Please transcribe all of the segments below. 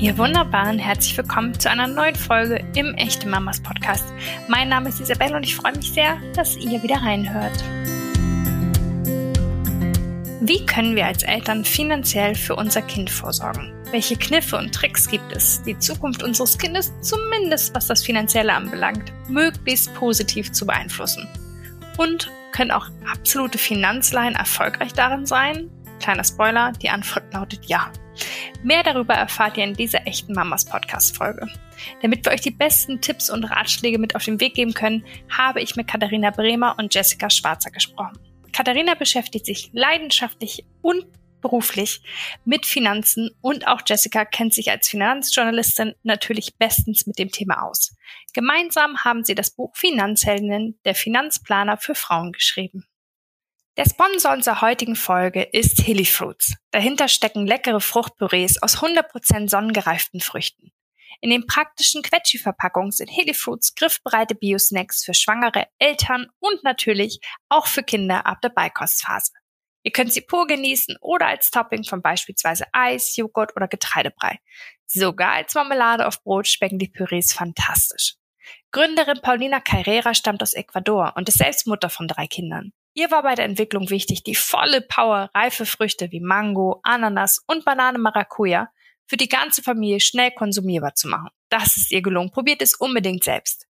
Ihr Wunderbaren, herzlich willkommen zu einer neuen Folge im Echte Mamas Podcast. Mein Name ist Isabelle und ich freue mich sehr, dass ihr wieder reinhört. Wie können wir als Eltern finanziell für unser Kind vorsorgen? Welche Kniffe und Tricks gibt es, die Zukunft unseres Kindes, zumindest was das Finanzielle anbelangt, möglichst positiv zu beeinflussen? Und können auch absolute Finanzleihen erfolgreich darin sein? Kleiner Spoiler, die Antwort lautet ja. Mehr darüber erfahrt ihr in dieser echten Mamas Podcast Folge. Damit wir euch die besten Tipps und Ratschläge mit auf den Weg geben können, habe ich mit Katharina Bremer und Jessica Schwarzer gesprochen. Katharina beschäftigt sich leidenschaftlich und beruflich mit Finanzen und auch Jessica kennt sich als Finanzjournalistin natürlich bestens mit dem Thema aus. Gemeinsam haben sie das Buch Finanzheldinnen, der Finanzplaner für Frauen geschrieben. Der Sponsor unserer heutigen Folge ist Hilly Fruits. Dahinter stecken leckere Fruchtpürees aus 100% sonnengereiften Früchten. In den praktischen Quetschi-Verpackungen sind Hilly Fruits griffbereite Bio-Snacks für schwangere Eltern und natürlich auch für Kinder ab der Beikostphase. Ihr könnt sie pur genießen oder als Topping von beispielsweise Eis, Joghurt oder Getreidebrei. Sogar als Marmelade auf Brot schmecken die Pürees fantastisch. Gründerin Paulina Carrera stammt aus Ecuador und ist selbst Mutter von drei Kindern. Ihr war bei der Entwicklung wichtig, die volle Power reife Früchte wie Mango, Ananas und Banane Maracuja für die ganze Familie schnell konsumierbar zu machen. Das ist ihr gelungen. Probiert es unbedingt selbst.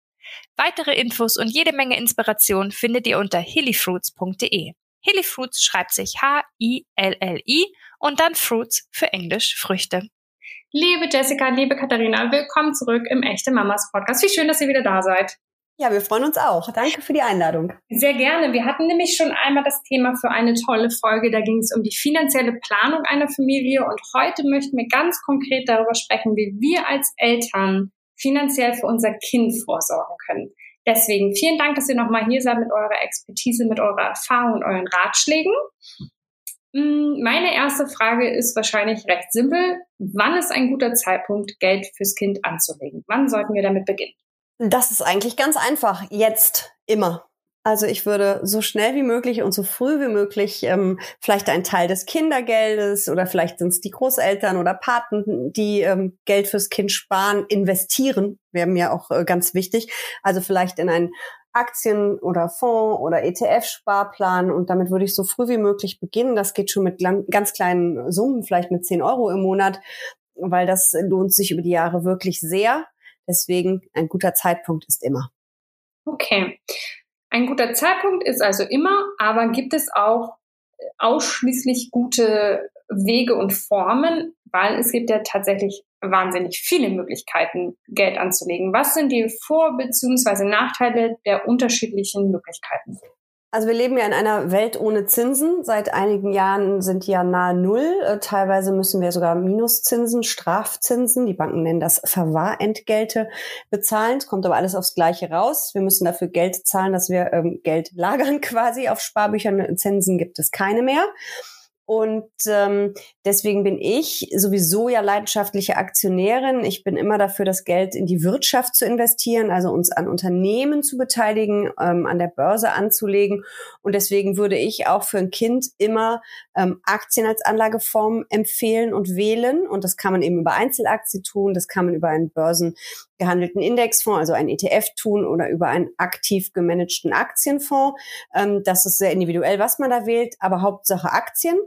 Weitere Infos und jede Menge Inspiration findet ihr unter hillyfruits.de. Hillyfruits schreibt sich H-I-L-L-I und dann Fruits für Englisch Früchte. Liebe Jessica, liebe Katharina, willkommen zurück im Echte Mamas Podcast. Wie schön, dass ihr wieder da seid. Ja, wir freuen uns auch. Danke für die Einladung. Sehr gerne. Wir hatten nämlich schon einmal das Thema für eine tolle Folge. Da ging es um die finanzielle Planung einer Familie. Und heute möchten wir ganz konkret darüber sprechen, wie wir als Eltern finanziell für unser Kind vorsorgen können. Deswegen vielen Dank, dass ihr nochmal hier seid mit eurer Expertise, mit eurer Erfahrung und euren Ratschlägen. Mm, meine erste Frage ist wahrscheinlich recht simpel. Wann ist ein guter Zeitpunkt, Geld fürs Kind anzulegen? Wann sollten wir damit beginnen? Das ist eigentlich ganz einfach. Jetzt, immer. Also ich würde so schnell wie möglich und so früh wie möglich ähm, vielleicht einen Teil des Kindergeldes oder vielleicht sind es die Großeltern oder Paten, die ähm, Geld fürs Kind sparen, investieren, wäre mir auch äh, ganz wichtig. Also vielleicht in einen Aktien- oder Fonds- oder ETF-Sparplan und damit würde ich so früh wie möglich beginnen. Das geht schon mit ganz kleinen Summen, vielleicht mit 10 Euro im Monat, weil das lohnt sich über die Jahre wirklich sehr. Deswegen ein guter Zeitpunkt ist immer. Okay. Ein guter Zeitpunkt ist also immer, aber gibt es auch ausschließlich gute Wege und Formen, weil es gibt ja tatsächlich wahnsinnig viele Möglichkeiten, Geld anzulegen. Was sind die Vor- bzw. Nachteile der unterschiedlichen Möglichkeiten? Also wir leben ja in einer Welt ohne Zinsen. Seit einigen Jahren sind die ja nahe Null. Äh, teilweise müssen wir sogar Minuszinsen, Strafzinsen, die Banken nennen das Verwahrentgelte, bezahlen. Es kommt aber alles aufs Gleiche raus. Wir müssen dafür Geld zahlen, dass wir ähm, Geld lagern quasi. Auf Sparbüchern Zinsen gibt es keine mehr. Und ähm, deswegen bin ich sowieso ja leidenschaftliche Aktionärin. Ich bin immer dafür, das Geld in die Wirtschaft zu investieren, also uns an Unternehmen zu beteiligen, ähm, an der Börse anzulegen. Und deswegen würde ich auch für ein Kind immer ähm, Aktien als Anlageform empfehlen und wählen. Und das kann man eben über Einzelaktien tun, das kann man über einen börsengehandelten Indexfonds, also einen ETF tun oder über einen aktiv gemanagten Aktienfonds. Ähm, das ist sehr individuell, was man da wählt, aber Hauptsache Aktien.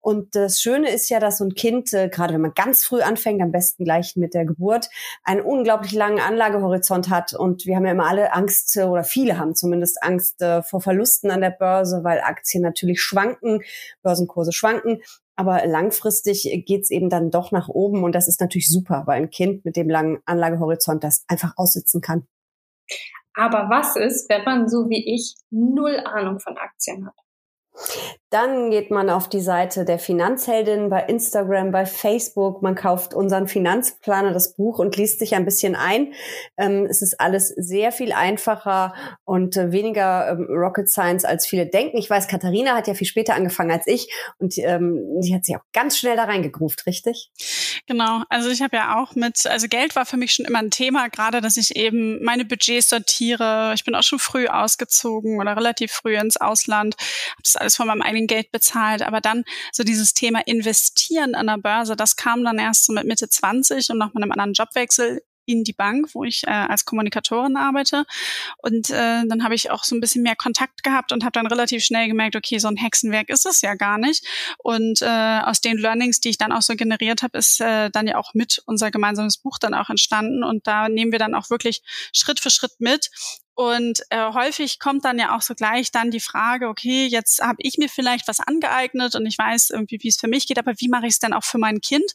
Und das Schöne ist ja, dass so ein Kind, äh, gerade wenn man ganz früh anfängt, am besten gleich mit der Geburt, einen unglaublich langen Anlagehorizont hat. Und wir haben ja immer alle Angst, äh, oder viele haben zumindest Angst äh, vor Verlusten an der Börse, weil Aktien natürlich schwanken, Börsenkurse schwanken. Aber langfristig geht's eben dann doch nach oben. Und das ist natürlich super, weil ein Kind mit dem langen Anlagehorizont das einfach aussitzen kann. Aber was ist, wenn man so wie ich null Ahnung von Aktien hat? Dann geht man auf die Seite der Finanzheldin bei Instagram, bei Facebook. Man kauft unseren Finanzplaner, das Buch und liest sich ein bisschen ein. Ähm, es ist alles sehr viel einfacher und äh, weniger ähm, Rocket Science, als viele denken. Ich weiß, Katharina hat ja viel später angefangen als ich und ähm, die hat sich auch ganz schnell da reingegruft, richtig? Genau, also ich habe ja auch mit, also Geld war für mich schon immer ein Thema, gerade dass ich eben meine Budgets sortiere. Ich bin auch schon früh ausgezogen oder relativ früh ins Ausland, habe das alles von meinem eigenen Geld bezahlt. Aber dann so dieses Thema Investieren an der Börse, das kam dann erst so mit Mitte 20 und nach meinem anderen Jobwechsel in die Bank, wo ich äh, als Kommunikatorin arbeite. Und äh, dann habe ich auch so ein bisschen mehr Kontakt gehabt und habe dann relativ schnell gemerkt, okay, so ein Hexenwerk ist es ja gar nicht. Und äh, aus den Learnings, die ich dann auch so generiert habe, ist äh, dann ja auch mit unser gemeinsames Buch dann auch entstanden. Und da nehmen wir dann auch wirklich Schritt für Schritt mit, und äh, häufig kommt dann ja auch so gleich dann die Frage, okay, jetzt habe ich mir vielleicht was angeeignet und ich weiß irgendwie, wie es für mich geht, aber wie mache ich es denn auch für mein Kind?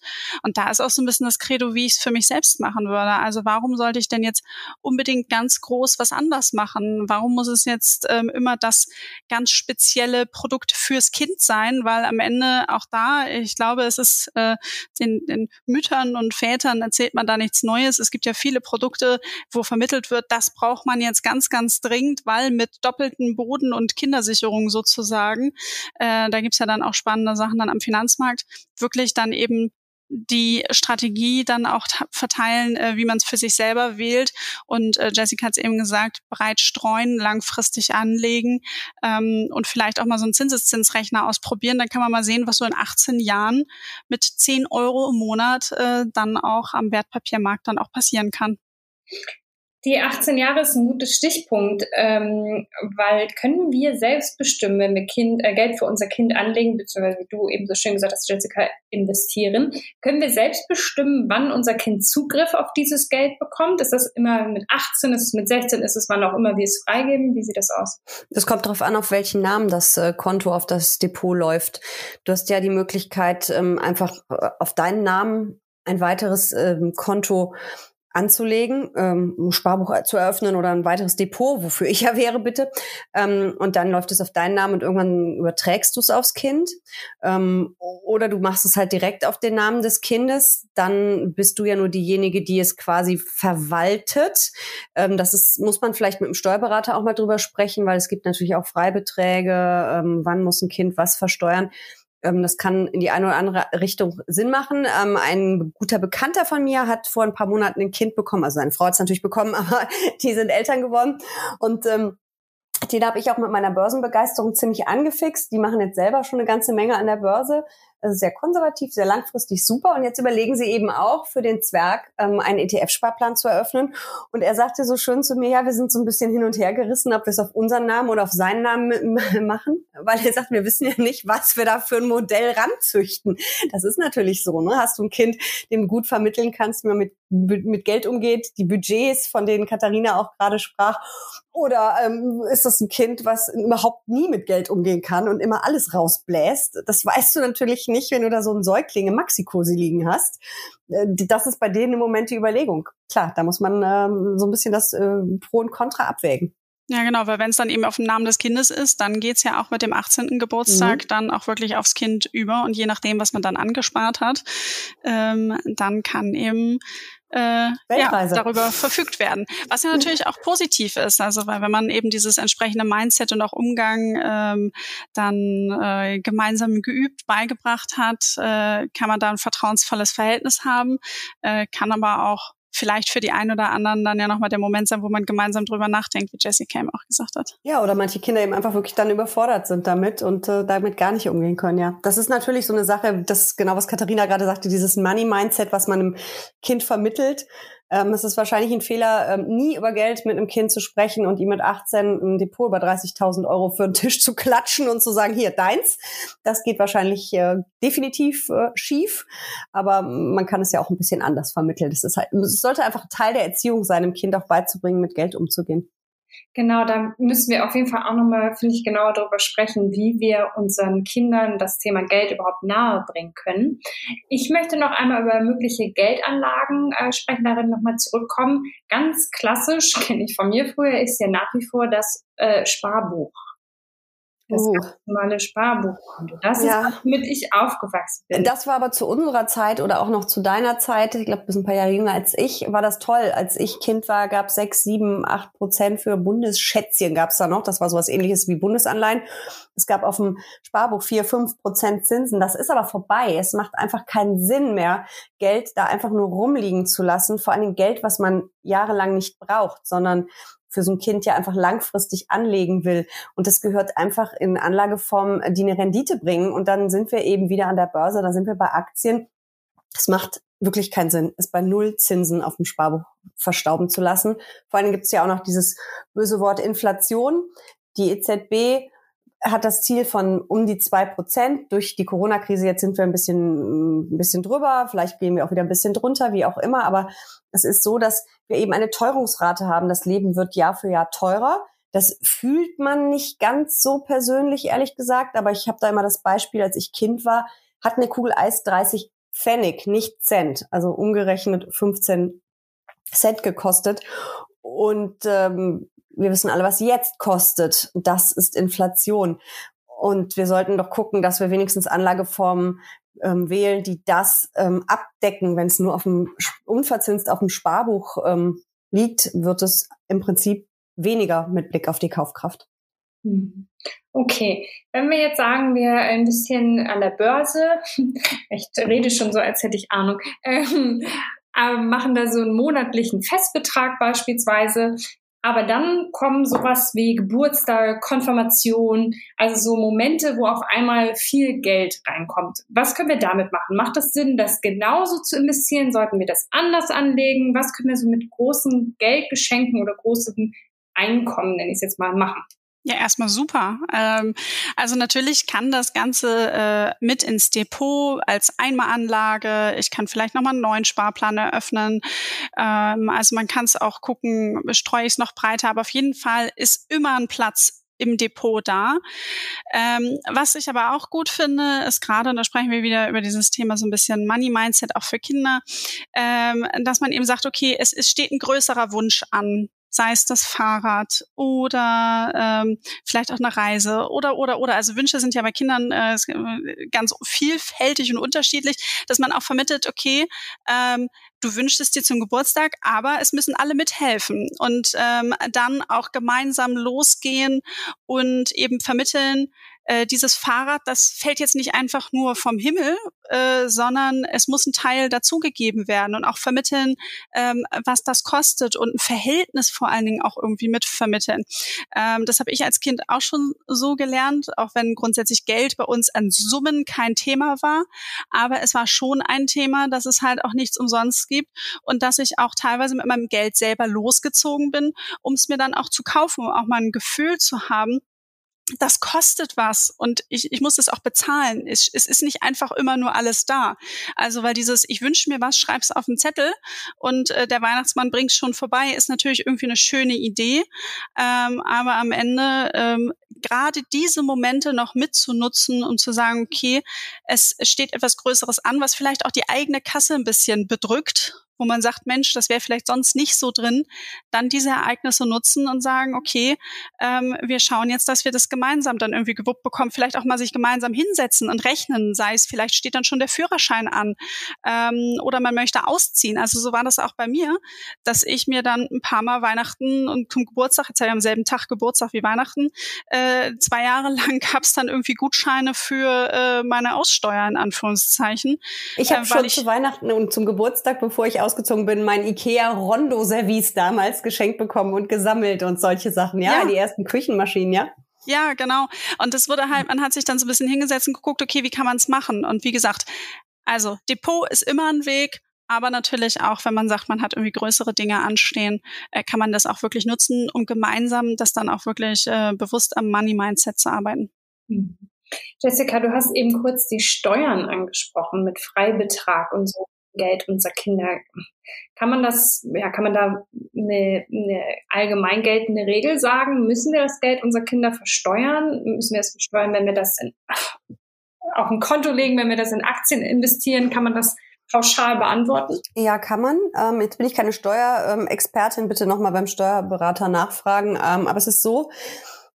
Und da ist auch so ein bisschen das Credo, wie ich es für mich selbst machen würde. Also warum sollte ich denn jetzt unbedingt ganz groß was anders machen? Warum muss es jetzt ähm, immer das ganz spezielle Produkt fürs Kind sein? Weil am Ende auch da, ich glaube, es ist äh, den, den Müttern und Vätern erzählt man da nichts Neues. Es gibt ja viele Produkte, wo vermittelt wird, das braucht man jetzt ganz ganz, ganz dringend, weil mit doppelten Boden- und Kindersicherung sozusagen, äh, da gibt's ja dann auch spannende Sachen dann am Finanzmarkt, wirklich dann eben die Strategie dann auch verteilen, äh, wie man es für sich selber wählt. Und äh, Jessica hat es eben gesagt, breit streuen, langfristig anlegen ähm, und vielleicht auch mal so einen Zinseszinsrechner ausprobieren. Dann kann man mal sehen, was so in 18 Jahren mit 10 Euro im Monat äh, dann auch am Wertpapiermarkt dann auch passieren kann. Die 18 Jahre ist ein guter Stichpunkt, ähm, weil können wir selbst bestimmen, wenn wir kind, äh, Geld für unser Kind anlegen, beziehungsweise wie du eben so schön gesagt hast, Jessica, investieren, können wir selbst bestimmen, wann unser Kind Zugriff auf dieses Geld bekommt? Ist das immer mit 18, ist es mit 16, ist es wann auch immer wir es freigeben? Wie sieht das aus? Das kommt darauf an, auf welchen Namen das äh, Konto auf das Depot läuft. Du hast ja die Möglichkeit, ähm, einfach äh, auf deinen Namen ein weiteres ähm, Konto anzulegen, ähm, ein Sparbuch zu eröffnen oder ein weiteres Depot, wofür ich ja wäre, bitte. Ähm, und dann läuft es auf deinen Namen und irgendwann überträgst du es aufs Kind. Ähm, oder du machst es halt direkt auf den Namen des Kindes. Dann bist du ja nur diejenige, die es quasi verwaltet. Ähm, das ist, muss man vielleicht mit dem Steuerberater auch mal drüber sprechen, weil es gibt natürlich auch Freibeträge. Ähm, wann muss ein Kind was versteuern? Ähm, das kann in die eine oder andere Richtung Sinn machen. Ähm, ein guter Bekannter von mir hat vor ein paar Monaten ein Kind bekommen. Also seine Frau hat es natürlich bekommen, aber die sind Eltern geworden. Und ähm, den habe ich auch mit meiner Börsenbegeisterung ziemlich angefixt. Die machen jetzt selber schon eine ganze Menge an der Börse. Also sehr konservativ, sehr langfristig super. Und jetzt überlegen sie eben auch für den Zwerg ähm, einen ETF-Sparplan zu eröffnen. Und er sagte so schön zu mir, ja, wir sind so ein bisschen hin und her gerissen, ob wir es auf unseren Namen oder auf seinen Namen machen. Weil er sagt, wir wissen ja nicht, was wir da für ein Modell ranzüchten. Das ist natürlich so. Ne? Hast du ein Kind, dem gut vermitteln kannst, wie man mit, mit Geld umgeht, die Budgets, von denen Katharina auch gerade sprach. Oder ähm, ist das ein Kind, was überhaupt nie mit Geld umgehen kann und immer alles rausbläst? Das weißt du natürlich nicht, wenn du da so einen Säugling im Maxikosi liegen hast. Äh, das ist bei denen im Moment die Überlegung. Klar, da muss man ähm, so ein bisschen das äh, Pro und Contra abwägen. Ja, genau, weil wenn es dann eben auf dem Namen des Kindes ist, dann geht's ja auch mit dem 18. Geburtstag mhm. dann auch wirklich aufs Kind über und je nachdem, was man dann angespart hat, ähm, dann kann eben äh, ja, darüber verfügt werden. Was ja natürlich auch positiv ist, also weil wenn man eben dieses entsprechende Mindset und auch Umgang ähm, dann äh, gemeinsam geübt, beigebracht hat, äh, kann man da ein vertrauensvolles Verhältnis haben, äh, kann aber auch vielleicht für die einen oder anderen dann ja nochmal der Moment sein, wo man gemeinsam drüber nachdenkt, wie Jessie Cam auch gesagt hat. Ja, oder manche Kinder eben einfach wirklich dann überfordert sind damit und äh, damit gar nicht umgehen können, ja. Das ist natürlich so eine Sache, das ist genau was Katharina gerade sagte, dieses Money-Mindset, was man einem Kind vermittelt. Ähm, es ist wahrscheinlich ein Fehler, ähm, nie über Geld mit einem Kind zu sprechen und ihm mit 18 ein Depot über 30.000 Euro für den Tisch zu klatschen und zu sagen, hier, deins. Das geht wahrscheinlich äh, definitiv äh, schief, aber man kann es ja auch ein bisschen anders vermitteln. Das ist halt, es sollte einfach Teil der Erziehung sein, dem Kind auch beizubringen, mit Geld umzugehen. Genau, da müssen wir auf jeden Fall auch nochmal, finde ich, genauer darüber sprechen, wie wir unseren Kindern das Thema Geld überhaupt nahe bringen können. Ich möchte noch einmal über mögliche Geldanlagen äh, sprechen, darin nochmal zurückkommen. Ganz klassisch, kenne ich von mir früher, ist ja nach wie vor das äh, Sparbuch. Das uh. normale Sparbuchkonto. Das ja. ist, womit ich aufgewachsen bin. Das war aber zu unserer Zeit oder auch noch zu deiner Zeit, ich glaube, du bist ein paar Jahre jünger als ich, war das toll. Als ich Kind war, gab es sechs, sieben, acht Prozent für Bundesschätzchen gab es da noch. Das war sowas ähnliches wie Bundesanleihen. Es gab auf dem Sparbuch vier, fünf Prozent Zinsen. Das ist aber vorbei. Es macht einfach keinen Sinn mehr, Geld da einfach nur rumliegen zu lassen. Vor allem Geld, was man jahrelang nicht braucht, sondern für so ein Kind ja einfach langfristig anlegen will. Und das gehört einfach in Anlageformen, die eine Rendite bringen. Und dann sind wir eben wieder an der Börse, dann sind wir bei Aktien. Es macht wirklich keinen Sinn, es bei Null Zinsen auf dem Sparbuch verstauben zu lassen. Vor allem gibt es ja auch noch dieses böse Wort Inflation. Die EZB hat das Ziel von um die zwei Prozent. Durch die Corona-Krise jetzt sind wir ein bisschen, ein bisschen drüber. Vielleicht gehen wir auch wieder ein bisschen drunter, wie auch immer. Aber es ist so, dass wir eben eine Teuerungsrate haben. Das Leben wird Jahr für Jahr teurer. Das fühlt man nicht ganz so persönlich, ehrlich gesagt. Aber ich habe da immer das Beispiel, als ich Kind war, hat eine Kugel Eis 30 Pfennig, nicht Cent. Also umgerechnet 15 Cent gekostet. Und ähm, wir wissen alle, was jetzt kostet. Das ist Inflation. Und wir sollten doch gucken, dass wir wenigstens Anlageformen ähm, wählen, die das ähm, abdecken. Wenn es nur auf dem unverzinst auf dem Sparbuch ähm, liegt, wird es im Prinzip weniger mit Blick auf die Kaufkraft. Hm. Okay, wenn wir jetzt sagen, wir ein bisschen an der Börse, ich rede schon so, als hätte ich Ahnung, ähm, äh, machen da so einen monatlichen Festbetrag beispielsweise, aber dann kommen sowas wie Geburtstag, Konfirmation, also so Momente, wo auf einmal viel Geld reinkommt. Was können wir damit machen? Macht das Sinn, das genauso zu investieren? Sollten wir das anders anlegen? Was können wir so mit großen Geldgeschenken oder großen Einkommen, nenne ich es jetzt mal, machen? Ja, erstmal super. Ähm, also natürlich kann das Ganze äh, mit ins Depot als Einmalanlage. Ich kann vielleicht nochmal einen neuen Sparplan eröffnen. Ähm, also man kann es auch gucken, streue ich es noch breiter. Aber auf jeden Fall ist immer ein Platz im Depot da. Ähm, was ich aber auch gut finde, ist gerade, und da sprechen wir wieder über dieses Thema so ein bisschen Money Mindset auch für Kinder, ähm, dass man eben sagt, okay, es, es steht ein größerer Wunsch an sei es das Fahrrad oder ähm, vielleicht auch eine Reise oder oder oder. Also Wünsche sind ja bei Kindern äh, ganz vielfältig und unterschiedlich, dass man auch vermittelt, okay, ähm, du wünschst es dir zum Geburtstag, aber es müssen alle mithelfen und ähm, dann auch gemeinsam losgehen und eben vermitteln, äh, dieses Fahrrad, das fällt jetzt nicht einfach nur vom Himmel, äh, sondern es muss ein Teil dazugegeben werden und auch vermitteln, ähm, was das kostet und ein Verhältnis vor allen Dingen auch irgendwie mitvermitteln. Ähm, das habe ich als Kind auch schon so gelernt, auch wenn grundsätzlich Geld bei uns an Summen kein Thema war, aber es war schon ein Thema, dass es halt auch nichts umsonst gibt und dass ich auch teilweise mit meinem Geld selber losgezogen bin, um es mir dann auch zu kaufen, um auch mal ein Gefühl zu haben, das kostet was und ich, ich muss das auch bezahlen. Es, es ist nicht einfach immer nur alles da. Also weil dieses, ich wünsche mir was, schreib's auf den Zettel und äh, der Weihnachtsmann bringt's schon vorbei, ist natürlich irgendwie eine schöne Idee. Ähm, aber am Ende ähm, gerade diese Momente noch mitzunutzen und zu sagen, okay, es, es steht etwas Größeres an, was vielleicht auch die eigene Kasse ein bisschen bedrückt wo man sagt, Mensch, das wäre vielleicht sonst nicht so drin, dann diese Ereignisse nutzen und sagen, okay, ähm, wir schauen jetzt, dass wir das gemeinsam dann irgendwie gewuppt bekommen, vielleicht auch mal sich gemeinsam hinsetzen und rechnen, sei es vielleicht steht dann schon der Führerschein an ähm, oder man möchte ausziehen. Also so war das auch bei mir, dass ich mir dann ein paar Mal Weihnachten und zum Geburtstag, jetzt ja am selben Tag Geburtstag wie Weihnachten, äh, zwei Jahre lang gab es dann irgendwie Gutscheine für äh, meine Aussteuer in Anführungszeichen. Ich habe äh, schon ich, zu Weihnachten und zum Geburtstag, bevor ich ausgezogen bin, mein Ikea Rondo Service damals geschenkt bekommen und gesammelt und solche Sachen. Ja, ja. die ersten Küchenmaschinen, ja. Ja, genau. Und das wurde halt, man hat sich dann so ein bisschen hingesetzt und geguckt, okay, wie kann man es machen? Und wie gesagt, also Depot ist immer ein Weg, aber natürlich auch, wenn man sagt, man hat irgendwie größere Dinge anstehen, äh, kann man das auch wirklich nutzen, um gemeinsam das dann auch wirklich äh, bewusst am Money Mindset zu arbeiten. Mhm. Jessica, du hast eben kurz die Steuern angesprochen mit Freibetrag und so. Geld unserer Kinder. Kann man das, ja, kann man da eine, eine allgemein geltende Regel sagen? Müssen wir das Geld unserer Kinder versteuern? Müssen wir es versteuern, wenn wir das in, auf ein Konto legen, wenn wir das in Aktien investieren? Kann man das pauschal beantworten? Ja, kann man. Ähm, jetzt bin ich keine Steuerexpertin, bitte nochmal beim Steuerberater nachfragen. Ähm, aber es ist so,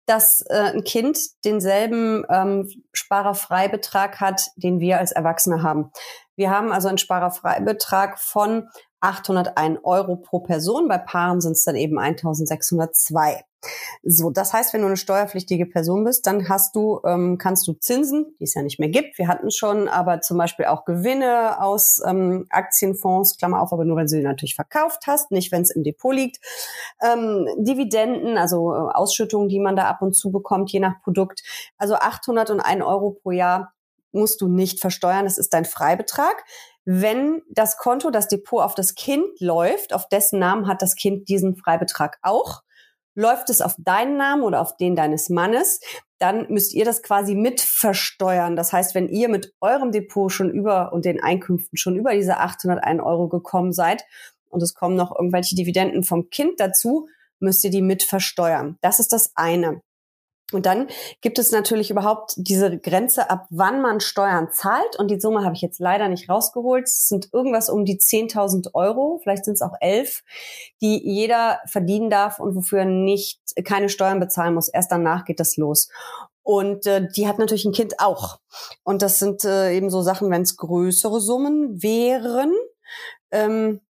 dass äh, ein Kind denselben ähm, Sparerfreibetrag hat, den wir als Erwachsene haben. Wir haben also einen Sparerfreibetrag von 801 Euro pro Person. Bei Paaren sind es dann eben 1602. So, das heißt, wenn du eine steuerpflichtige Person bist, dann hast du, ähm, kannst du Zinsen, die es ja nicht mehr gibt, wir hatten schon, aber zum Beispiel auch Gewinne aus ähm, Aktienfonds, Klammer auf, aber nur wenn du sie natürlich verkauft hast, nicht wenn es im Depot liegt. Ähm, Dividenden, also äh, Ausschüttungen, die man da ab und zu bekommt, je nach Produkt. Also 801 Euro pro Jahr musst du nicht versteuern, das ist dein Freibetrag. Wenn das Konto, das Depot auf das Kind läuft, auf dessen Namen hat das Kind diesen Freibetrag auch. Läuft es auf deinen Namen oder auf den deines Mannes, dann müsst ihr das quasi mit versteuern. Das heißt, wenn ihr mit eurem Depot schon über und den Einkünften schon über diese 801 Euro gekommen seid und es kommen noch irgendwelche Dividenden vom Kind dazu, müsst ihr die mit versteuern. Das ist das eine. Und dann gibt es natürlich überhaupt diese Grenze, ab wann man Steuern zahlt. Und die Summe habe ich jetzt leider nicht rausgeholt. Es sind irgendwas um die 10.000 Euro, vielleicht sind es auch elf, die jeder verdienen darf und wofür nicht keine Steuern bezahlen muss. Erst danach geht das los. Und äh, die hat natürlich ein Kind auch. Und das sind äh, eben so Sachen, wenn es größere Summen wären. Ähm,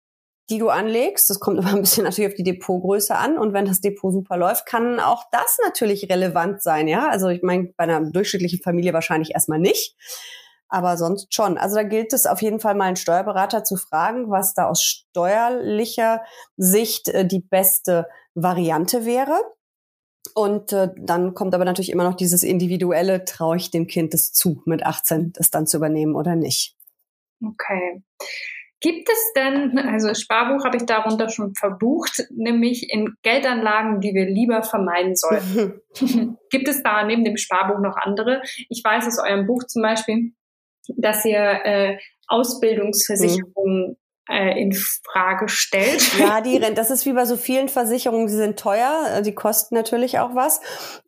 die du anlegst. Das kommt immer ein bisschen natürlich auf die Depotgröße an. Und wenn das Depot super läuft, kann auch das natürlich relevant sein. Ja, also ich meine, bei einer durchschnittlichen Familie wahrscheinlich erstmal nicht. Aber sonst schon. Also da gilt es auf jeden Fall mal einen Steuerberater zu fragen, was da aus steuerlicher Sicht äh, die beste Variante wäre. Und äh, dann kommt aber natürlich immer noch dieses individuelle, traue ich dem Kind das zu, mit 18 das dann zu übernehmen oder nicht. Okay. Gibt es denn, also Sparbuch habe ich darunter schon verbucht, nämlich in Geldanlagen, die wir lieber vermeiden sollten. Gibt es da neben dem Sparbuch noch andere? Ich weiß aus eurem Buch zum Beispiel, dass ihr äh, Ausbildungsversicherungen äh, in Frage stellt. Ja, die Rente, das ist wie bei so vielen Versicherungen, sie sind teuer, äh, die kosten natürlich auch was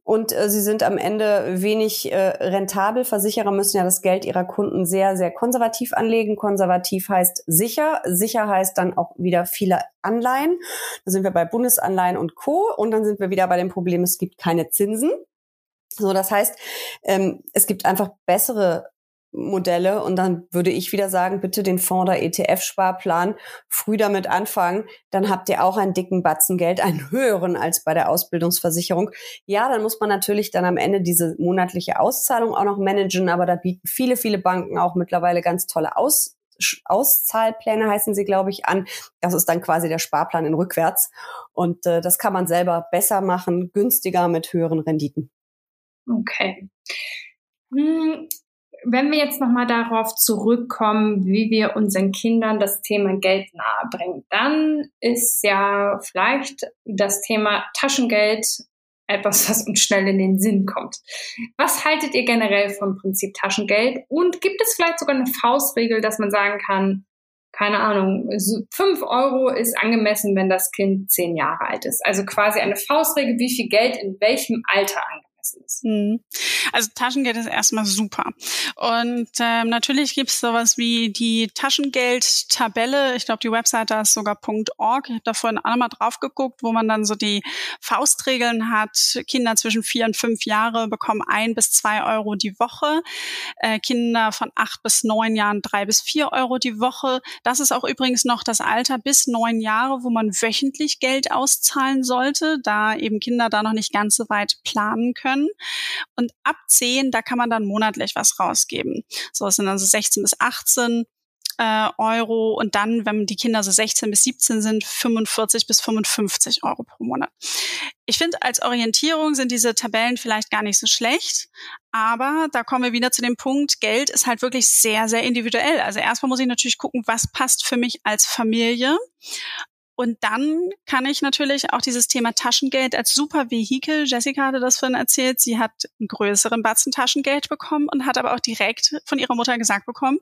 und äh, sie sind am Ende wenig äh, rentabel. Versicherer müssen ja das Geld ihrer Kunden sehr, sehr konservativ anlegen. Konservativ heißt sicher, sicher heißt dann auch wieder viele Anleihen. Da sind wir bei Bundesanleihen und Co. Und dann sind wir wieder bei dem Problem, es gibt keine Zinsen. So, das heißt, ähm, es gibt einfach bessere Modelle und dann würde ich wieder sagen, bitte den Fonds oder ETF-Sparplan früh damit anfangen, dann habt ihr auch einen dicken Batzen Geld, einen höheren als bei der Ausbildungsversicherung. Ja, dann muss man natürlich dann am Ende diese monatliche Auszahlung auch noch managen, aber da bieten viele, viele Banken auch mittlerweile ganz tolle Aus Auszahlpläne heißen sie, glaube ich, an. Das ist dann quasi der Sparplan in rückwärts. Und äh, das kann man selber besser machen, günstiger mit höheren Renditen. Okay. Hm, wenn wir jetzt nochmal darauf zurückkommen, wie wir unseren Kindern das Thema Geld nahebringen, dann ist ja vielleicht das Thema Taschengeld etwas, was uns schnell in den Sinn kommt. Was haltet ihr generell vom Prinzip Taschengeld? Und gibt es vielleicht sogar eine Faustregel, dass man sagen kann, keine Ahnung, fünf Euro ist angemessen, wenn das Kind zehn Jahre alt ist. Also quasi eine Faustregel, wie viel Geld in welchem Alter angemessen ist. Mhm. Also Taschengeld ist erstmal super. Und ähm, natürlich gibt es sowas wie die Taschengeldtabelle. Ich glaube, die Webseite ist sogar .org. Ich habe da vorhin auch nochmal drauf geguckt, wo man dann so die Faustregeln hat. Kinder zwischen vier und fünf Jahre bekommen ein bis zwei Euro die Woche. Äh, Kinder von acht bis neun Jahren drei bis vier Euro die Woche. Das ist auch übrigens noch das Alter bis neun Jahre, wo man wöchentlich Geld auszahlen sollte, da eben Kinder da noch nicht ganz so weit planen können können. Und ab 10, da kann man dann monatlich was rausgeben. So, es sind also 16 bis 18 äh, Euro und dann, wenn die Kinder so 16 bis 17 sind, 45 bis 55 Euro pro Monat. Ich finde, als Orientierung sind diese Tabellen vielleicht gar nicht so schlecht, aber da kommen wir wieder zu dem Punkt, Geld ist halt wirklich sehr, sehr individuell. Also erstmal muss ich natürlich gucken, was passt für mich als Familie. Und dann kann ich natürlich auch dieses Thema Taschengeld als super Vehikel, Jessica hatte das vorhin erzählt, sie hat einen größeren Batzen Taschengeld bekommen und hat aber auch direkt von ihrer Mutter gesagt bekommen,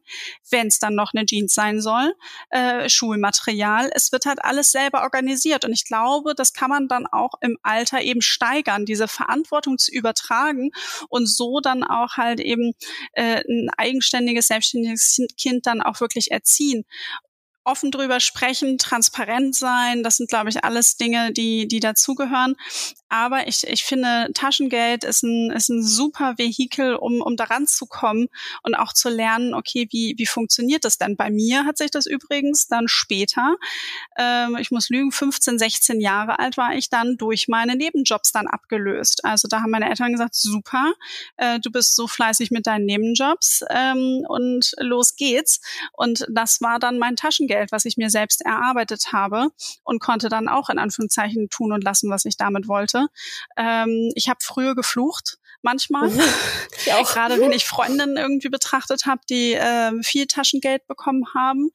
wenn es dann noch eine Jeans sein soll, äh, Schulmaterial, es wird halt alles selber organisiert. Und ich glaube, das kann man dann auch im Alter eben steigern, diese Verantwortung zu übertragen und so dann auch halt eben äh, ein eigenständiges, selbstständiges Kind dann auch wirklich erziehen. Offen drüber sprechen, transparent sein, das sind, glaube ich, alles Dinge, die, die dazugehören. Aber ich, ich finde, Taschengeld ist ein, ist ein super Vehikel, um, um daran zu kommen und auch zu lernen, okay, wie, wie funktioniert das denn? Bei mir hat sich das übrigens dann später, ähm, ich muss lügen, 15, 16 Jahre alt war ich dann durch meine Nebenjobs dann abgelöst. Also da haben meine Eltern gesagt, super, äh, du bist so fleißig mit deinen Nebenjobs ähm, und los geht's. Und das war dann mein Taschengeld, was ich mir selbst erarbeitet habe und konnte dann auch in Anführungszeichen tun und lassen, was ich damit wollte. Ähm, ich habe früher geflucht, manchmal. Mhm. Ich auch. Gerade wenn ich Freundinnen irgendwie betrachtet habe, die äh, viel Taschengeld bekommen haben.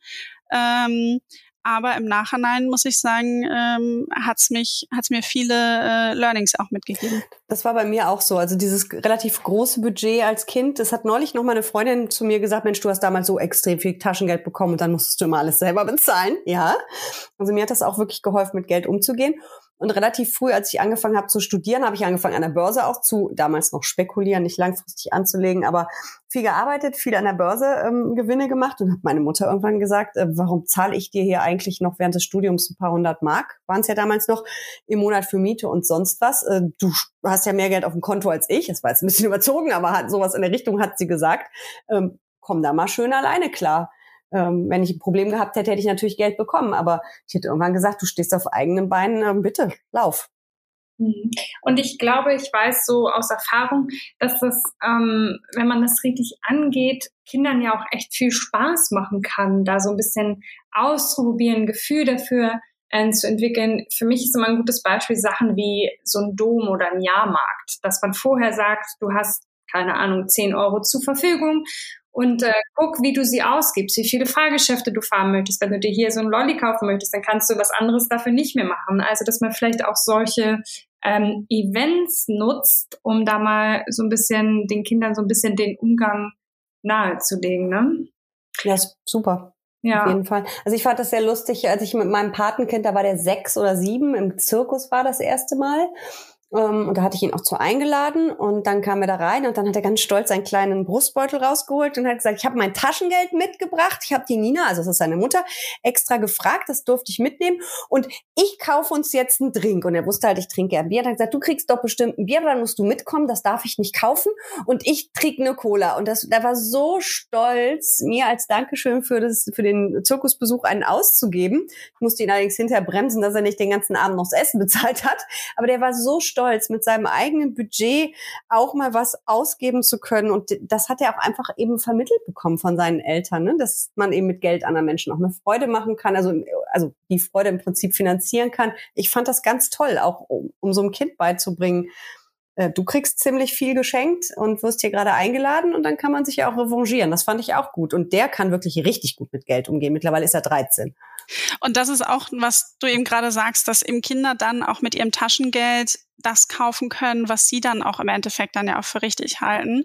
Ähm, aber im Nachhinein muss ich sagen, ähm, hat's mich, hat's mir viele äh, Learnings auch mitgegeben. Das war bei mir auch so. Also dieses relativ große Budget als Kind, das hat neulich noch mal eine Freundin zu mir gesagt, Mensch, du hast damals so extrem viel Taschengeld bekommen und dann musstest du immer alles selber bezahlen. Ja. Also mir hat das auch wirklich geholfen, mit Geld umzugehen. Und relativ früh, als ich angefangen habe zu studieren, habe ich angefangen an der Börse auch zu, damals noch spekulieren, nicht langfristig anzulegen, aber viel gearbeitet, viel an der Börse ähm, Gewinne gemacht und habe meine Mutter irgendwann gesagt, äh, warum zahle ich dir hier eigentlich noch während des Studiums ein paar hundert Mark, waren es ja damals noch, im Monat für Miete und sonst was. Äh, du hast ja mehr Geld auf dem Konto als ich. Das war jetzt ein bisschen überzogen, aber hat sowas in der Richtung hat sie gesagt. Ähm, komm da mal schön alleine klar ähm, wenn ich ein Problem gehabt hätte, hätte ich natürlich Geld bekommen. Aber ich hätte irgendwann gesagt, du stehst auf eigenen Beinen, ähm, bitte, lauf. Mhm. Und ich glaube, ich weiß so aus Erfahrung, dass das, ähm, wenn man das richtig angeht, Kindern ja auch echt viel Spaß machen kann, da so ein bisschen auszuprobieren, Gefühl dafür äh, zu entwickeln. Für mich ist immer ein gutes Beispiel Sachen wie so ein Dom oder ein Jahrmarkt, dass man vorher sagt, du hast keine Ahnung, 10 Euro zur Verfügung und äh, guck, wie du sie ausgibst, wie viele Fahrgeschäfte du fahren möchtest. Wenn du dir hier so ein Lolli kaufen möchtest, dann kannst du was anderes dafür nicht mehr machen. Also, dass man vielleicht auch solche ähm, Events nutzt, um da mal so ein bisschen den Kindern so ein bisschen den Umgang nahezulegen. Ne? Ja, super. Ja. Auf jeden Fall. Also ich fand das sehr lustig, als ich mit meinem Patenkind, da war der sechs oder sieben, im Zirkus war das erste Mal. Ähm, und da hatte ich ihn auch zu eingeladen und dann kam er da rein und dann hat er ganz stolz seinen kleinen Brustbeutel rausgeholt und hat gesagt, ich habe mein Taschengeld mitgebracht. Ich habe die Nina, also das ist seine Mutter, extra gefragt, das durfte ich mitnehmen und ich kaufe uns jetzt einen Drink. Und er wusste halt, ich trinke ein Bier. Und hat gesagt, du kriegst doch bestimmt ein Bier, dann musst du mitkommen, das darf ich nicht kaufen und ich trinke eine Cola. Und das, der war so stolz, mir als Dankeschön für, das, für den Zirkusbesuch einen auszugeben. Ich musste ihn allerdings hinterher bremsen, dass er nicht den ganzen Abend noch das Essen bezahlt hat. Aber der war so stolz stolz, mit seinem eigenen Budget auch mal was ausgeben zu können. Und das hat er auch einfach eben vermittelt bekommen von seinen Eltern, ne? dass man eben mit Geld anderen Menschen auch eine Freude machen kann, also, also die Freude im Prinzip finanzieren kann. Ich fand das ganz toll, auch um, um so einem Kind beizubringen, äh, du kriegst ziemlich viel geschenkt und wirst hier gerade eingeladen und dann kann man sich ja auch revanchieren. Das fand ich auch gut. Und der kann wirklich richtig gut mit Geld umgehen. Mittlerweile ist er 13. Und das ist auch, was du eben gerade sagst, dass eben Kinder dann auch mit ihrem Taschengeld das kaufen können, was sie dann auch im Endeffekt dann ja auch für richtig halten,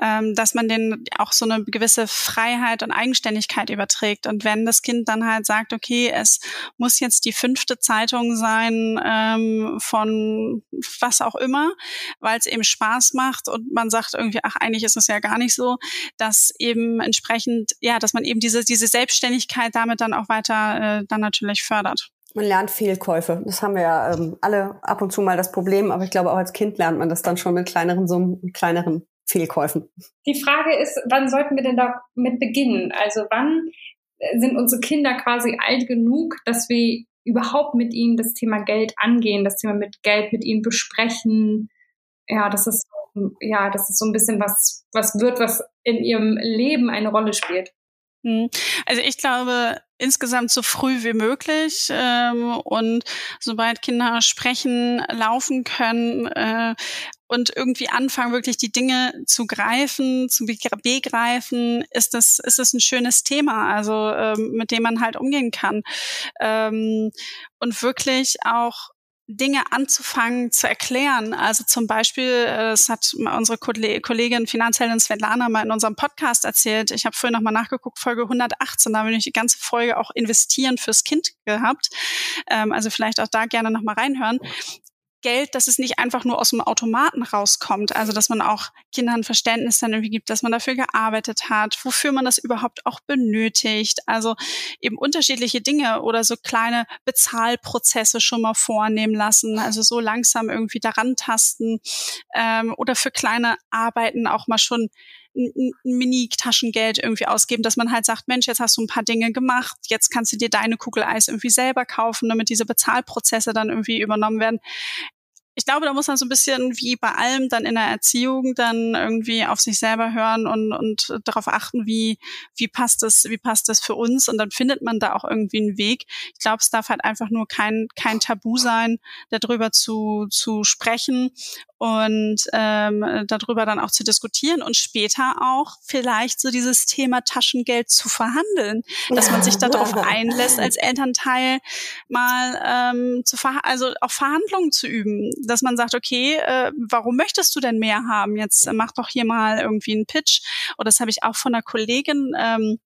ähm, dass man denen auch so eine gewisse Freiheit und Eigenständigkeit überträgt. Und wenn das Kind dann halt sagt, okay, es muss jetzt die fünfte Zeitung sein ähm, von was auch immer, weil es eben Spaß macht und man sagt irgendwie, ach, eigentlich ist es ja gar nicht so, dass eben entsprechend, ja, dass man eben diese, diese Selbstständigkeit damit dann auch weiter äh, dann natürlich fördert. Man lernt Fehlkäufe. Das haben wir ja ähm, alle ab und zu mal das Problem, aber ich glaube auch als Kind lernt man das dann schon mit kleineren Summen, kleineren Fehlkäufen. Die Frage ist, wann sollten wir denn damit beginnen? Also wann sind unsere Kinder quasi alt genug, dass wir überhaupt mit ihnen das Thema Geld angehen, das Thema mit Geld mit ihnen besprechen? Ja, das ist ja, das ist so ein bisschen was, was wird, was in ihrem Leben eine Rolle spielt. Hm. Also ich glaube, insgesamt so früh wie möglich ähm, und sobald Kinder sprechen, laufen können äh, und irgendwie anfangen, wirklich die Dinge zu greifen, zu begreifen, ist das, ist das ein schönes Thema, also ähm, mit dem man halt umgehen kann. Ähm, und wirklich auch Dinge anzufangen zu erklären. Also zum Beispiel, äh, es hat unsere Kollegin Finanzheldin Svetlana mal in unserem Podcast erzählt. Ich habe vorhin nochmal nachgeguckt, Folge 118, da habe ich die ganze Folge auch investieren fürs Kind gehabt. Ähm, also vielleicht auch da gerne nochmal reinhören. Geld, dass es nicht einfach nur aus dem Automaten rauskommt. Also dass man auch Kindern Verständnis dann irgendwie gibt, dass man dafür gearbeitet hat, wofür man das überhaupt auch benötigt. Also eben unterschiedliche Dinge oder so kleine Bezahlprozesse schon mal vornehmen lassen. Also so langsam irgendwie daran tasten ähm, oder für kleine Arbeiten auch mal schon ein Mini-Taschengeld irgendwie ausgeben, dass man halt sagt, Mensch, jetzt hast du ein paar Dinge gemacht, jetzt kannst du dir deine Kugel Eis irgendwie selber kaufen, damit diese Bezahlprozesse dann irgendwie übernommen werden ich glaube, da muss man so ein bisschen wie bei allem dann in der Erziehung dann irgendwie auf sich selber hören und, und darauf achten, wie, wie passt das, wie passt das für uns? Und dann findet man da auch irgendwie einen Weg. Ich glaube, es darf halt einfach nur kein, kein Tabu sein, darüber zu, zu sprechen und ähm, darüber dann auch zu diskutieren und später auch vielleicht so dieses Thema Taschengeld zu verhandeln, dass man sich darauf einlässt, als Elternteil mal ähm, zu also auch Verhandlungen zu üben, dass man sagt, okay, äh, warum möchtest du denn mehr haben? Jetzt äh, mach doch hier mal irgendwie einen Pitch. Oder das habe ich auch von einer Kollegin ähm,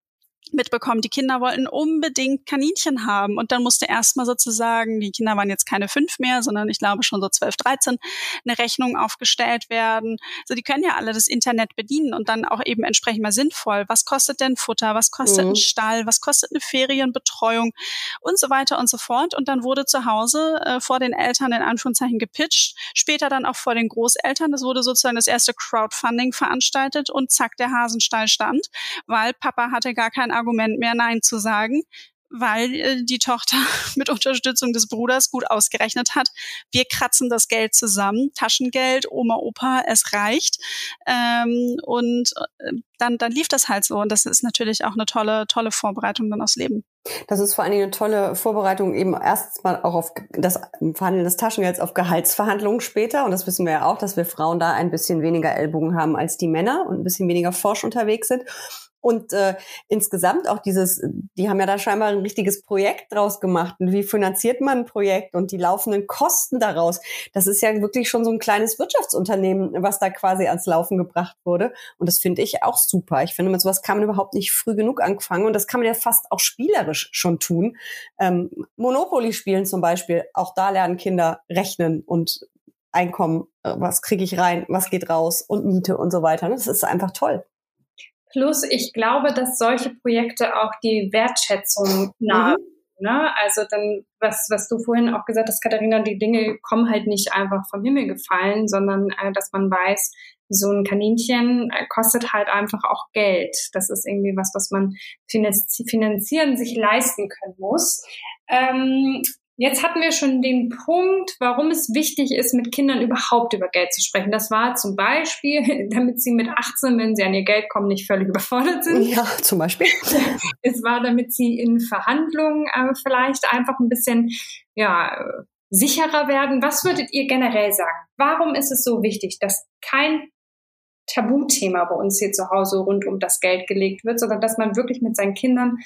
mitbekommen, die Kinder wollten unbedingt Kaninchen haben. Und dann musste erstmal sozusagen, die Kinder waren jetzt keine fünf mehr, sondern ich glaube schon so zwölf, dreizehn, eine Rechnung aufgestellt werden. So, die können ja alle das Internet bedienen und dann auch eben entsprechend mal sinnvoll. Was kostet denn Futter? Was kostet mhm. ein Stall? Was kostet eine Ferienbetreuung? Und so weiter und so fort. Und dann wurde zu Hause äh, vor den Eltern in Anführungszeichen gepitcht, später dann auch vor den Großeltern. Das wurde sozusagen das erste Crowdfunding veranstaltet und zack, der Hasenstall stand, weil Papa hatte gar kein Argument mehr, Nein zu sagen, weil äh, die Tochter mit Unterstützung des Bruders gut ausgerechnet hat. Wir kratzen das Geld zusammen, Taschengeld, Oma, Opa, es reicht. Ähm, und äh, dann, dann lief das halt so. Und das ist natürlich auch eine tolle, tolle Vorbereitung dann aufs Leben. Das ist vor allen Dingen eine tolle Vorbereitung eben erstmal auch auf das Verhandeln des Taschengelds auf Gehaltsverhandlungen später. Und das wissen wir ja auch, dass wir Frauen da ein bisschen weniger Ellbogen haben als die Männer und ein bisschen weniger forsch unterwegs sind. Und äh, insgesamt auch dieses, die haben ja da scheinbar ein richtiges Projekt draus gemacht. Und wie finanziert man ein Projekt und die laufenden Kosten daraus? Das ist ja wirklich schon so ein kleines Wirtschaftsunternehmen, was da quasi ans Laufen gebracht wurde. Und das finde ich auch super. Ich finde, mit sowas kann man überhaupt nicht früh genug anfangen. Und das kann man ja fast auch spielerisch schon tun. Ähm, Monopoly spielen zum Beispiel, auch da lernen Kinder rechnen und Einkommen, äh, was kriege ich rein, was geht raus und Miete und so weiter. Das ist einfach toll. Plus, ich glaube, dass solche Projekte auch die Wertschätzung nahe. Mhm. Ne? Also dann, was, was du vorhin auch gesagt hast, Katharina, die Dinge kommen halt nicht einfach vom Himmel gefallen, sondern äh, dass man weiß, so ein Kaninchen äh, kostet halt einfach auch Geld. Das ist irgendwie was, was man finanzieren, sich leisten können muss. Ähm, Jetzt hatten wir schon den Punkt, warum es wichtig ist, mit Kindern überhaupt über Geld zu sprechen. Das war zum Beispiel, damit sie mit 18, wenn sie an ihr Geld kommen, nicht völlig überfordert sind. Ja, zum Beispiel. Es war, damit sie in Verhandlungen äh, vielleicht einfach ein bisschen, ja, sicherer werden. Was würdet ihr generell sagen? Warum ist es so wichtig, dass kein Tabuthema bei uns hier zu Hause rund um das Geld gelegt wird, sondern dass man wirklich mit seinen Kindern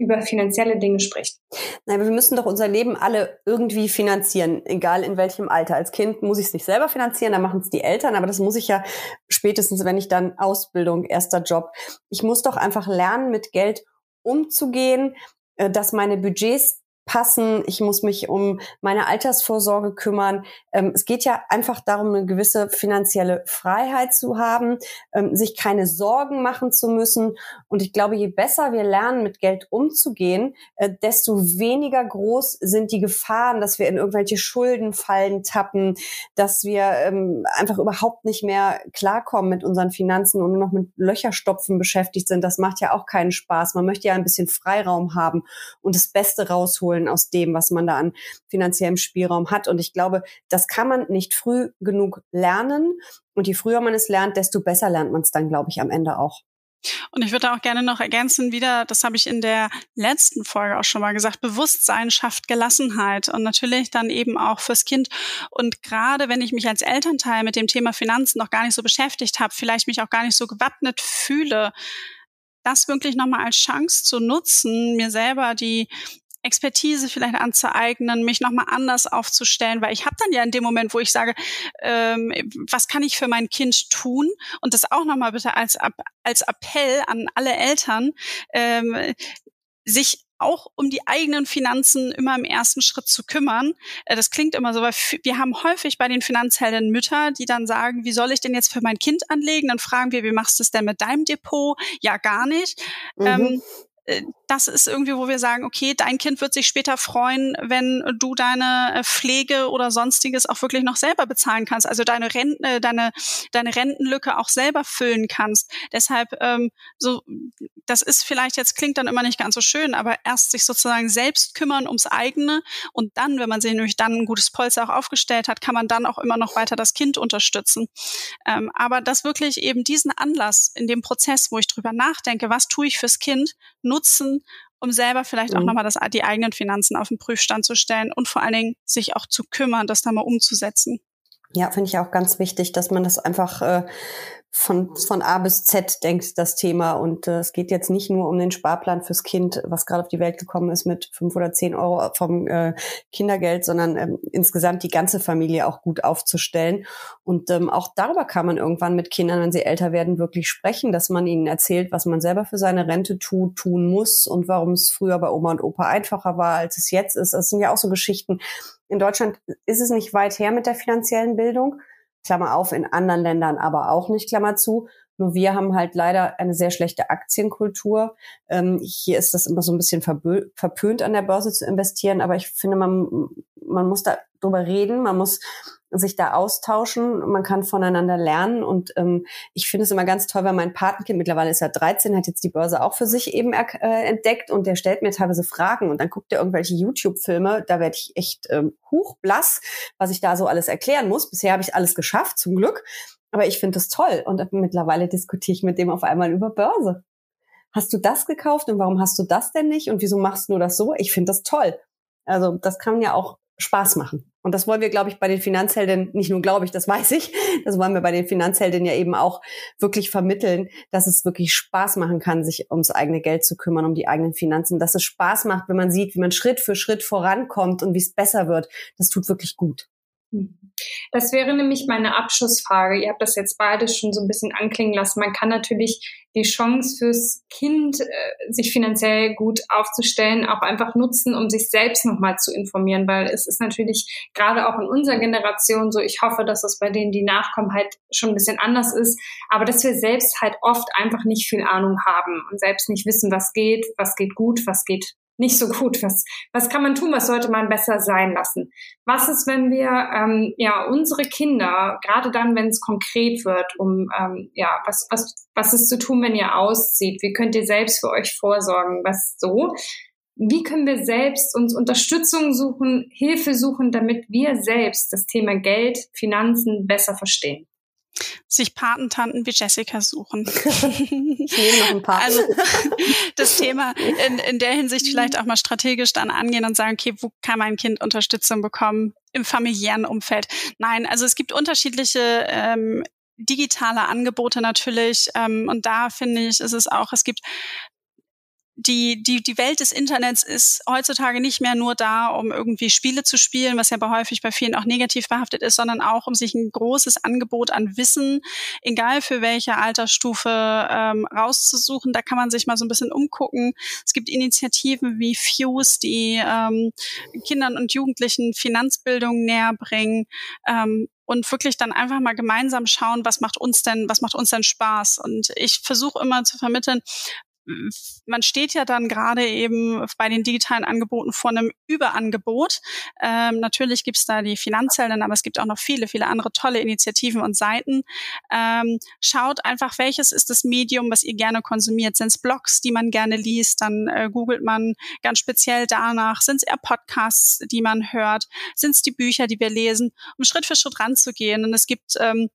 über finanzielle Dinge spricht. Nein, wir müssen doch unser Leben alle irgendwie finanzieren, egal in welchem Alter. Als Kind muss ich es nicht selber finanzieren, da machen es die Eltern, aber das muss ich ja spätestens, wenn ich dann Ausbildung, erster Job. Ich muss doch einfach lernen, mit Geld umzugehen, äh, dass meine Budgets passen, ich muss mich um meine Altersvorsorge kümmern. Ähm, es geht ja einfach darum, eine gewisse finanzielle Freiheit zu haben, ähm, sich keine Sorgen machen zu müssen. Und ich glaube, je besser wir lernen, mit Geld umzugehen, äh, desto weniger groß sind die Gefahren, dass wir in irgendwelche Schuldenfallen tappen, dass wir ähm, einfach überhaupt nicht mehr klarkommen mit unseren Finanzen und nur noch mit Löcherstopfen beschäftigt sind. Das macht ja auch keinen Spaß. Man möchte ja ein bisschen Freiraum haben und das Beste rausholen rausholen aus dem, was man da an finanziellem Spielraum hat. Und ich glaube, das kann man nicht früh genug lernen. Und je früher man es lernt, desto besser lernt man es dann, glaube ich, am Ende auch. Und ich würde auch gerne noch ergänzen, wieder, das habe ich in der letzten Folge auch schon mal gesagt, Bewusstsein schafft Gelassenheit und natürlich dann eben auch fürs Kind. Und gerade wenn ich mich als Elternteil mit dem Thema Finanzen noch gar nicht so beschäftigt habe, vielleicht mich auch gar nicht so gewappnet fühle, das wirklich nochmal als Chance zu nutzen, mir selber die Expertise vielleicht anzueignen, mich nochmal anders aufzustellen, weil ich habe dann ja in dem Moment, wo ich sage, ähm, was kann ich für mein Kind tun und das auch nochmal bitte als, als Appell an alle Eltern, ähm, sich auch um die eigenen Finanzen immer im ersten Schritt zu kümmern. Äh, das klingt immer so, weil wir haben häufig bei den Finanzhelden Mütter, die dann sagen, wie soll ich denn jetzt für mein Kind anlegen? Dann fragen wir, wie machst du es denn mit deinem Depot? Ja, gar nicht. Mhm. Ähm, äh, das ist irgendwie, wo wir sagen, okay, dein Kind wird sich später freuen, wenn du deine äh, Pflege oder sonstiges auch wirklich noch selber bezahlen kannst, also deine Renten, äh, deine, deine Rentenlücke auch selber füllen kannst. Deshalb, ähm, so, das ist vielleicht jetzt klingt dann immer nicht ganz so schön, aber erst sich sozusagen selbst kümmern ums eigene und dann, wenn man sich nämlich dann ein gutes Polster auch aufgestellt hat, kann man dann auch immer noch weiter das Kind unterstützen. Ähm, aber das wirklich eben diesen Anlass in dem Prozess, wo ich drüber nachdenke, was tue ich fürs Kind, nutzen, um selber vielleicht auch mhm. nochmal das, die eigenen Finanzen auf den Prüfstand zu stellen und vor allen Dingen sich auch zu kümmern, das da mal umzusetzen. Ja, finde ich auch ganz wichtig, dass man das einfach äh, von, von A bis Z denkt, das Thema. Und äh, es geht jetzt nicht nur um den Sparplan fürs Kind, was gerade auf die Welt gekommen ist mit fünf oder zehn Euro vom äh, Kindergeld, sondern ähm, insgesamt die ganze Familie auch gut aufzustellen. Und ähm, auch darüber kann man irgendwann mit Kindern, wenn sie älter werden, wirklich sprechen, dass man ihnen erzählt, was man selber für seine Rente tut, tun muss und warum es früher bei Oma und Opa einfacher war, als es jetzt ist. Das sind ja auch so Geschichten. In Deutschland ist es nicht weit her mit der finanziellen Bildung. Klammer auf, in anderen Ländern aber auch nicht, Klammer zu. Nur wir haben halt leider eine sehr schlechte Aktienkultur. Ähm, hier ist das immer so ein bisschen verpönt, an der Börse zu investieren. Aber ich finde, man, man muss da drüber reden. Man muss sich da austauschen, man kann voneinander lernen und ähm, ich finde es immer ganz toll, weil mein Patenkind, mittlerweile ist er 13, hat jetzt die Börse auch für sich eben äh, entdeckt und der stellt mir teilweise Fragen und dann guckt er irgendwelche YouTube-Filme, da werde ich echt ähm, huchblass, was ich da so alles erklären muss. Bisher habe ich alles geschafft, zum Glück, aber ich finde das toll und mittlerweile diskutiere ich mit dem auf einmal über Börse. Hast du das gekauft und warum hast du das denn nicht und wieso machst du das so? Ich finde das toll. Also das kann ja auch Spaß machen. Und das wollen wir, glaube ich, bei den Finanzhelden, nicht nur glaube ich, das weiß ich, das wollen wir bei den Finanzhelden ja eben auch wirklich vermitteln, dass es wirklich Spaß machen kann, sich ums eigene Geld zu kümmern, um die eigenen Finanzen, dass es Spaß macht, wenn man sieht, wie man Schritt für Schritt vorankommt und wie es besser wird. Das tut wirklich gut. Das wäre nämlich meine Abschlussfrage. Ihr habt das jetzt beide schon so ein bisschen anklingen lassen. Man kann natürlich die Chance fürs Kind, äh, sich finanziell gut aufzustellen, auch einfach nutzen, um sich selbst nochmal zu informieren, weil es ist natürlich gerade auch in unserer Generation so, ich hoffe, dass das bei denen, die nachkommen, halt schon ein bisschen anders ist, aber dass wir selbst halt oft einfach nicht viel Ahnung haben und selbst nicht wissen, was geht, was geht gut, was geht nicht so gut. Was, was kann man tun? Was sollte man besser sein lassen? Was ist, wenn wir ähm, ja unsere Kinder, gerade dann, wenn es konkret wird, um ähm, ja, was, was, was ist zu tun, wenn ihr auszieht? Wie könnt ihr selbst für euch vorsorgen? Was so? Wie können wir selbst uns Unterstützung suchen, Hilfe suchen, damit wir selbst das Thema Geld, Finanzen besser verstehen? Sich Patentanten wie Jessica suchen. ich nehme noch ein paar. Also das Thema in, in der Hinsicht vielleicht auch mal strategisch dann angehen und sagen, okay, wo kann mein Kind Unterstützung bekommen im familiären Umfeld? Nein, also es gibt unterschiedliche ähm, digitale Angebote natürlich. Ähm, und da finde ich, ist es auch, es gibt die, die, die Welt des Internets ist heutzutage nicht mehr nur da, um irgendwie Spiele zu spielen, was ja bei häufig bei vielen auch negativ behaftet ist, sondern auch, um sich ein großes Angebot an Wissen, egal für welche Altersstufe, ähm, rauszusuchen. Da kann man sich mal so ein bisschen umgucken. Es gibt Initiativen wie Fuse, die ähm, Kindern und Jugendlichen Finanzbildung näher bringen. Ähm, und wirklich dann einfach mal gemeinsam schauen, was macht uns denn, was macht uns denn Spaß? Und ich versuche immer zu vermitteln, man steht ja dann gerade eben bei den digitalen Angeboten vor einem Überangebot. Ähm, natürlich gibt's da die Finanzhelden, aber es gibt auch noch viele, viele andere tolle Initiativen und Seiten. Ähm, schaut einfach, welches ist das Medium, was ihr gerne konsumiert. Sind es Blogs, die man gerne liest? Dann äh, googelt man ganz speziell danach. Sind es eher Podcasts, die man hört? Sind es die Bücher, die wir lesen? Um Schritt für Schritt ranzugehen. Und es gibt ähm,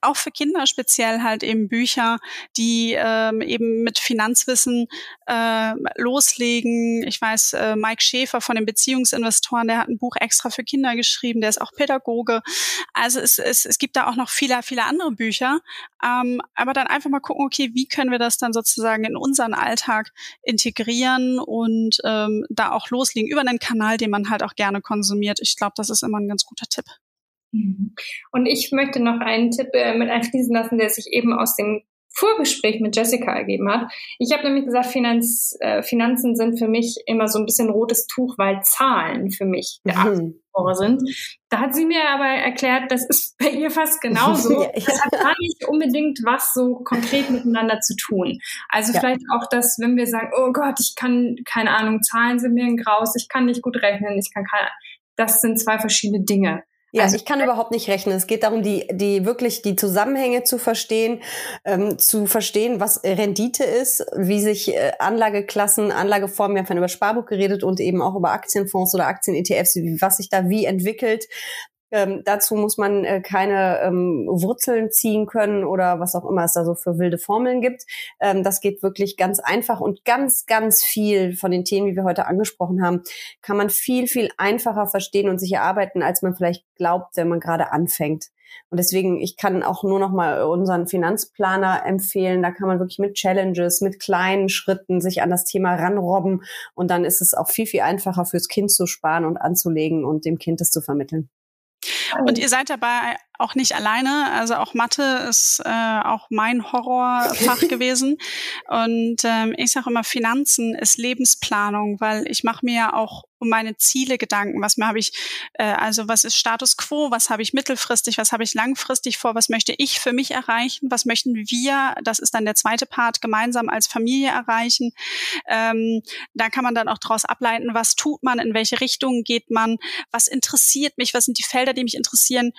auch für Kinder speziell halt eben Bücher, die ähm, eben mit Finanzwissen äh, loslegen. Ich weiß, äh, Mike Schäfer von den Beziehungsinvestoren, der hat ein Buch extra für Kinder geschrieben, der ist auch Pädagoge. Also es, es, es gibt da auch noch viele, viele andere Bücher. Ähm, aber dann einfach mal gucken, okay, wie können wir das dann sozusagen in unseren Alltag integrieren und ähm, da auch loslegen über einen Kanal, den man halt auch gerne konsumiert. Ich glaube, das ist immer ein ganz guter Tipp. Mhm. Und ich möchte noch einen Tipp äh, mit einfließen lassen, der sich eben aus dem Vorgespräch mit Jessica ergeben hat. Ich habe nämlich gesagt, Finanz, äh, Finanzen sind für mich immer so ein bisschen rotes Tuch, weil Zahlen für mich der mhm. sind. Da hat sie mir aber erklärt, das ist bei ihr fast genauso. Das hat gar nicht unbedingt was so konkret miteinander zu tun. Also ja. vielleicht auch das, wenn wir sagen, oh Gott, ich kann, keine Ahnung, Zahlen sind mir ein Graus, ich kann nicht gut rechnen, ich kann keine, das sind zwei verschiedene Dinge. Ja, also ich kann überhaupt nicht rechnen. Es geht darum, die, die wirklich die Zusammenhänge zu verstehen, ähm, zu verstehen, was Rendite ist, wie sich äh, Anlageklassen, Anlageformen, wir haben über Sparbuch geredet und eben auch über Aktienfonds oder Aktien-ETFs, was sich da wie entwickelt, ähm, dazu muss man äh, keine ähm, Wurzeln ziehen können oder was auch immer es da so für wilde Formeln gibt. Ähm, das geht wirklich ganz einfach und ganz, ganz viel von den Themen, die wir heute angesprochen haben, kann man viel, viel einfacher verstehen und sich erarbeiten, als man vielleicht glaubt, wenn man gerade anfängt. Und deswegen, ich kann auch nur noch mal unseren Finanzplaner empfehlen. Da kann man wirklich mit Challenges, mit kleinen Schritten sich an das Thema ranrobben. Und dann ist es auch viel, viel einfacher fürs Kind zu sparen und anzulegen und dem Kind es zu vermitteln. Und ihr seid dabei auch nicht alleine. Also auch Mathe ist äh, auch mein Horrorfach gewesen. Und ähm, ich sage immer, Finanzen ist Lebensplanung, weil ich mache mir ja auch um meine Ziele Gedanken. Was habe ich, äh, also was ist Status quo, was habe ich mittelfristig, was habe ich langfristig vor, was möchte ich für mich erreichen, was möchten wir, das ist dann der zweite Part, gemeinsam als Familie erreichen. Ähm, da kann man dann auch daraus ableiten, was tut man, in welche Richtung geht man, was interessiert mich, was sind die Felder, die mich interessieren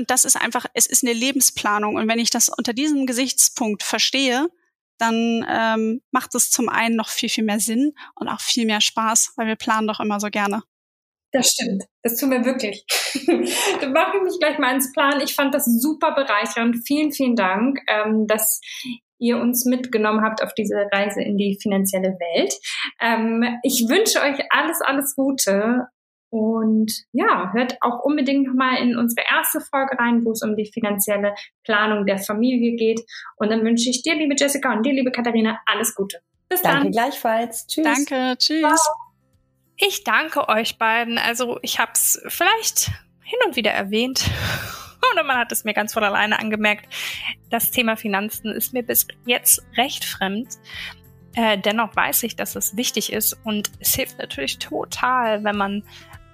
und das ist einfach, es ist eine Lebensplanung. Und wenn ich das unter diesem Gesichtspunkt verstehe, dann ähm, macht es zum einen noch viel, viel mehr Sinn und auch viel mehr Spaß, weil wir planen doch immer so gerne. Das stimmt. Das tun wir wirklich. Dann mache ich mich gleich mal ins Plan. Ich fand das super bereichernd. Vielen, vielen Dank, ähm, dass ihr uns mitgenommen habt auf diese Reise in die finanzielle Welt. Ähm, ich wünsche euch alles, alles Gute und ja, hört auch unbedingt nochmal in unsere erste Folge rein, wo es um die finanzielle Planung der Familie geht. Und dann wünsche ich dir, liebe Jessica, und dir, liebe Katharina, alles Gute. Bis danke dann. Danke gleichfalls. Tschüss. Danke. Tschüss. Ciao. Ich danke euch beiden. Also ich habe es vielleicht hin und wieder erwähnt. Oder man hat es mir ganz von alleine angemerkt. Das Thema Finanzen ist mir bis jetzt recht fremd. Äh, dennoch weiß ich, dass es wichtig ist und es hilft natürlich total, wenn man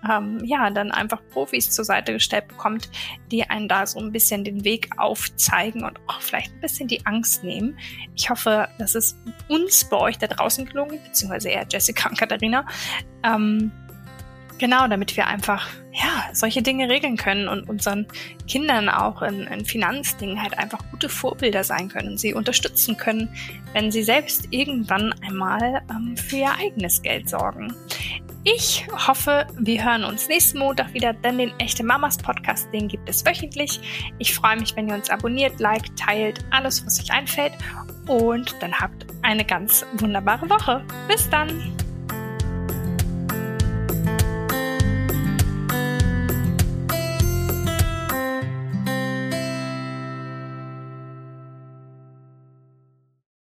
ähm, ja, dann einfach Profis zur Seite gestellt bekommt, die einen da so ein bisschen den Weg aufzeigen und auch vielleicht ein bisschen die Angst nehmen. Ich hoffe, dass es uns bei euch da draußen gelungen, beziehungsweise eher Jessica und Katharina, ähm, Genau, damit wir einfach, ja, solche Dinge regeln können und unseren Kindern auch in, in Finanzdingen halt einfach gute Vorbilder sein können und sie unterstützen können, wenn sie selbst irgendwann einmal ähm, für ihr eigenes Geld sorgen. Ich hoffe, wir hören uns nächsten Montag wieder, denn den Echte Mamas Podcast, den gibt es wöchentlich. Ich freue mich, wenn ihr uns abonniert, liked, teilt, alles, was euch einfällt. Und dann habt eine ganz wunderbare Woche. Bis dann!